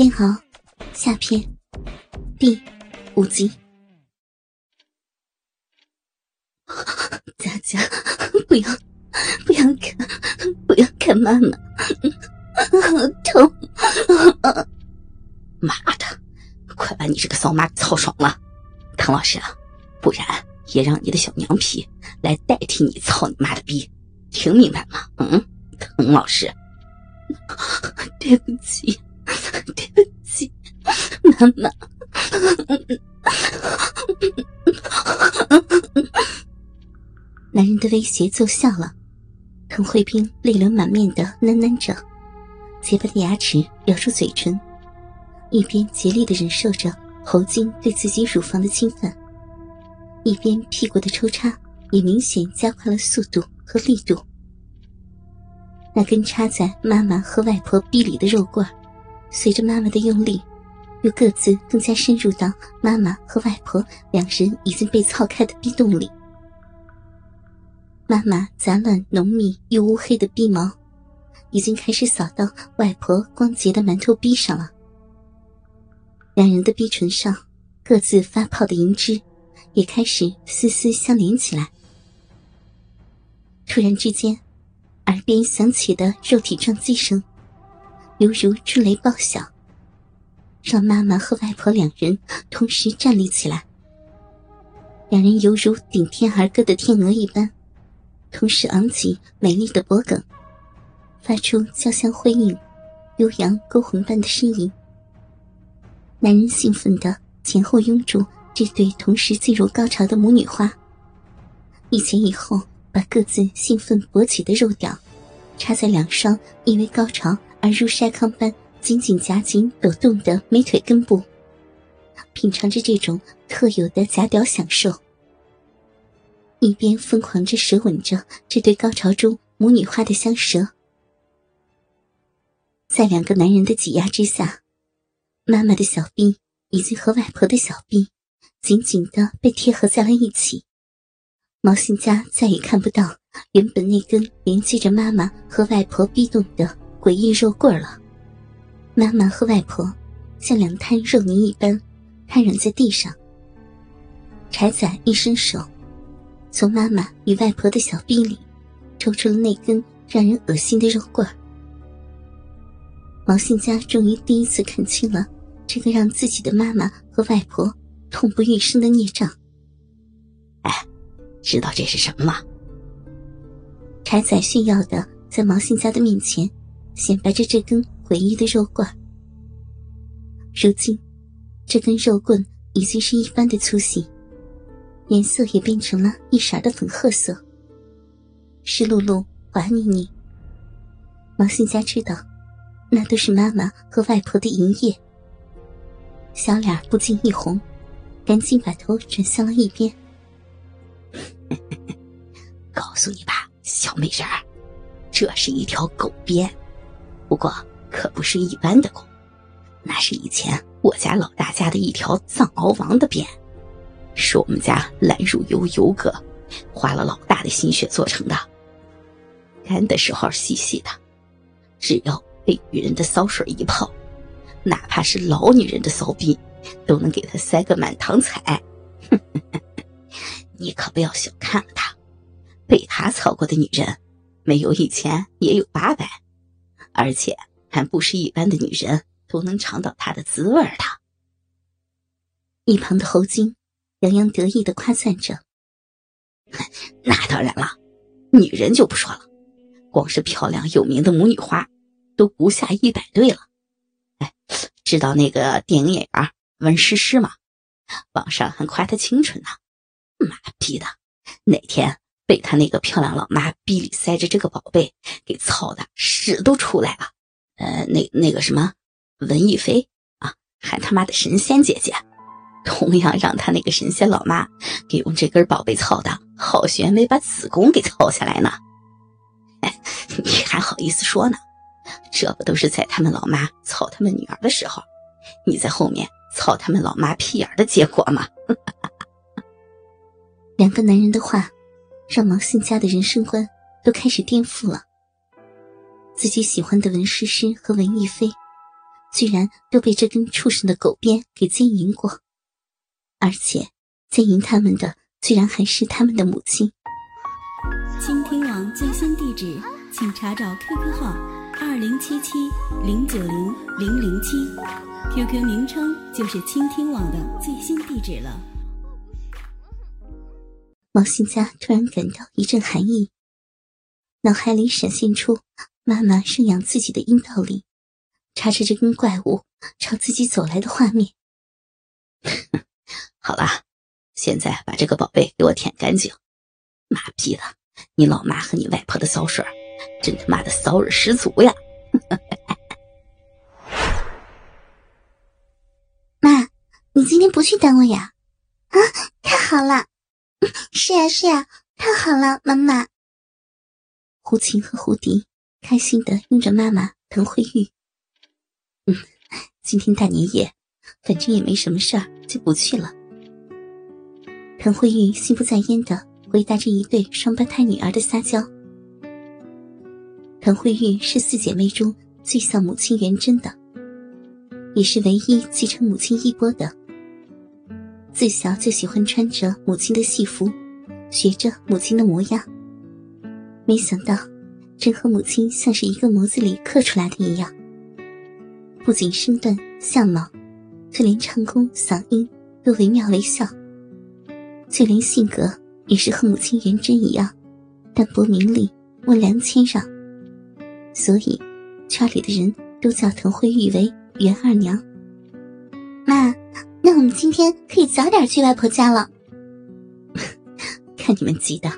煎熬下篇第五集。大家不要不要看不要看妈妈，疼！妈的，快把你这个骚妈操爽了，唐老师啊！不然也让你的小娘皮来代替你操你妈的逼，听明白吗？嗯，滕老师，对不起。对不起，妈妈。男人的威胁奏效了，滕慧冰泪流满面的喃喃着，洁白的牙齿咬住嘴唇，一边竭力的忍受着侯晶对自己乳房的侵犯，一边屁股的抽插也明显加快了速度和力度。那根插在妈妈和外婆逼里的肉棍。随着妈妈的用力，又各自更加深入到妈妈和外婆两人已经被操开的逼洞里。妈妈杂乱浓密又乌黑的逼毛，已经开始扫到外婆光洁的馒头逼上了。两人的逼唇上各自发泡的银汁，也开始丝丝相连起来。突然之间，耳边响起的肉体撞击声。犹如春雷爆响，让妈妈和外婆两人同时站立起来。两人犹如顶天而歌的天鹅一般，同时昂起美丽的脖颈，发出交相辉映、悠扬勾魂般的呻吟。男人兴奋的前后拥住这对同时进入高潮的母女花，一前一后把各自兴奋勃起的肉屌插在两双因为高潮。而如筛糠般紧紧夹紧抖动的美腿根部，品尝着这种特有的夹屌享受，一边疯狂着舌吻着这对高潮中母女花的香舌。在两个男人的挤压之下，妈妈的小臂已经和外婆的小臂紧紧的被贴合在了一起，毛信家再也看不到原本那根连接着妈妈和外婆逼动的。诡异肉棍了，妈妈和外婆像两滩肉泥一般瘫软在地上。柴仔一伸手，从妈妈与外婆的小臂里抽出了那根让人恶心的肉棍毛信家终于第一次看清了这个让自己的妈妈和外婆痛不欲生的孽障。哎，知道这是什么吗？柴仔炫耀的在毛信家的面前。显摆着这根诡异的肉棍。如今，这根肉棍已经是一般的粗细，颜色也变成了一色的粉褐色，湿漉漉、滑腻腻。王信家知道，那都是妈妈和外婆的银液。小脸不禁一红，赶紧把头转向了一边。告诉你吧，小美人儿，这是一条狗鞭。不过可不是一般的狗，那是以前我家老大家的一条藏獒王的鞭，是我们家兰乳油油哥花了老大的心血做成的。干的时候细细的，只要被女人的骚水一泡，哪怕是老女人的骚逼，都能给他塞个满堂彩。你可不要小看了他，被他操过的女人，没有一千也有八百。而且还不是一般的女人都能尝到它的滋味的。一旁的侯晶洋洋得意的夸赞着：“那当然了，女人就不说了，光是漂亮有名的母女花，都不下一百对了。哎，知道那个电影演员温诗诗吗？网上还夸她清纯呢。妈逼的，哪天……”被他那个漂亮老妈逼里塞着这个宝贝给操的屎都出来了，呃，那那个什么文艺飞啊，还他妈的神仙姐姐，同样让他那个神仙老妈给用这根宝贝操的好悬没把子宫给操下来呢。你还好意思说呢？这不都是在他们老妈操他们女儿的时候，你在后面操他们老妈屁眼的结果吗？两个男人的话。让毛信家的人生观都开始颠覆了。自己喜欢的文诗诗和文艺飞，居然都被这根畜生的狗鞭给奸淫过，而且奸淫他们的居然还是他们的母亲。倾听网最新地址，请查找 QQ 号二零七七零九零零零七，QQ 名称就是倾听网的最新地址了。毛新家突然感到一阵寒意，脑海里闪现出妈妈生养自己的阴道里。插着这根怪物朝自己走来的画面。好了，现在把这个宝贝给我舔干净。妈逼的，你老妈和你外婆的骚水，真他妈的骚味十足呀！妈，你今天不去单位呀？啊，太好了！是呀是呀，太好了，妈妈。胡琴和胡迪开心的拥着妈妈滕慧玉。嗯，今天大年夜，反正也没什么事儿，就不去了。滕慧玉心不在焉的回答着一对双胞胎女儿的撒娇。滕慧玉是四姐妹中最像母亲元贞的，也是唯一继承母亲衣钵的。自小就喜欢穿着母亲的戏服，学着母亲的模样。没想到，真和母亲像是一个模子里刻出来的一样。不仅身段、相貌，就连唱功、嗓音都惟妙惟肖。就连性格也是和母亲元贞一样，淡泊名利、温良谦让。所以，圈里的人都叫滕慧玉为元二娘。我们今天可以早点去外婆家了。看你们急的，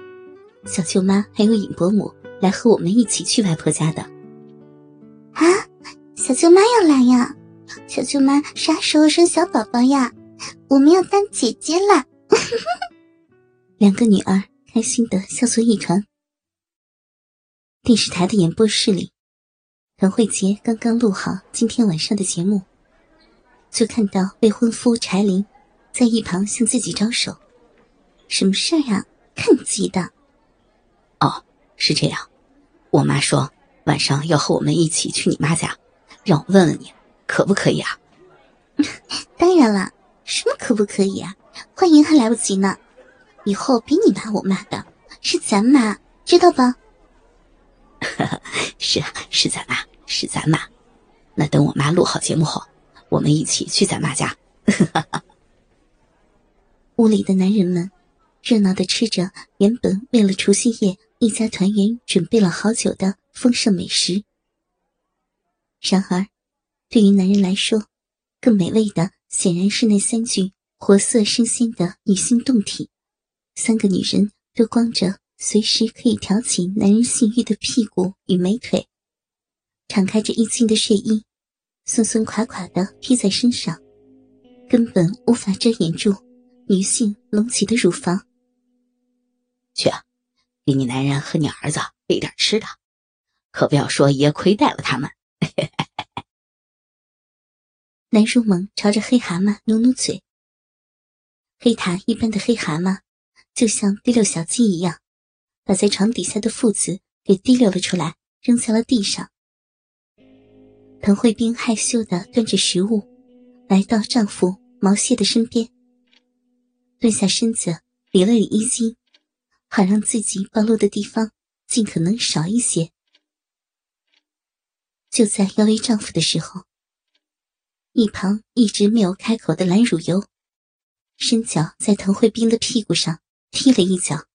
小舅妈还有尹伯母来和我们一起去外婆家的。啊小舅妈要来呀！小舅妈啥时候生小宝宝呀？我们要当姐姐了！两个女儿开心的笑作一团。电视台的演播室里，滕慧杰刚刚录好今天晚上的节目，就看到未婚夫柴林在一旁向自己招手。什么事儿呀？看你急的。哦，是这样，我妈说晚上要和我们一起去你妈家。让我问问你，可不可以啊？当然了，什么可不可以啊？欢迎还来不及呢。以后别你妈我妈的，是咱妈，知道吧？是啊，是咱妈，是咱妈。那等我妈录好节目后，我们一起去咱妈家。屋里的男人们热闹的吃着原本为了除夕夜一家团圆准备了好久的丰盛美食。然而，对于男人来说，更美味的显然是那三具活色生鲜的女性胴体。三个女人都光着随时可以挑起男人性欲的屁股与美腿，敞开着衣襟的睡衣，松松垮垮的披在身上，根本无法遮掩住女性隆起的乳房。去，给你男人和你儿子备点吃的，可不要说爷亏待了他们。南如萌朝着黑蛤蟆努努嘴。黑塔一般的黑蛤蟆，就像滴溜小鸡一样，把在床底下的父子给滴溜了出来，扔在了地上。滕慧冰害羞的端着食物，来到丈夫毛蟹的身边，蹲下身子理了理衣襟，好让自己暴露的地方尽可能少一些。就在要喂丈夫的时候，一旁一直没有开口的蓝汝游，伸脚在滕慧冰的屁股上踢了一脚。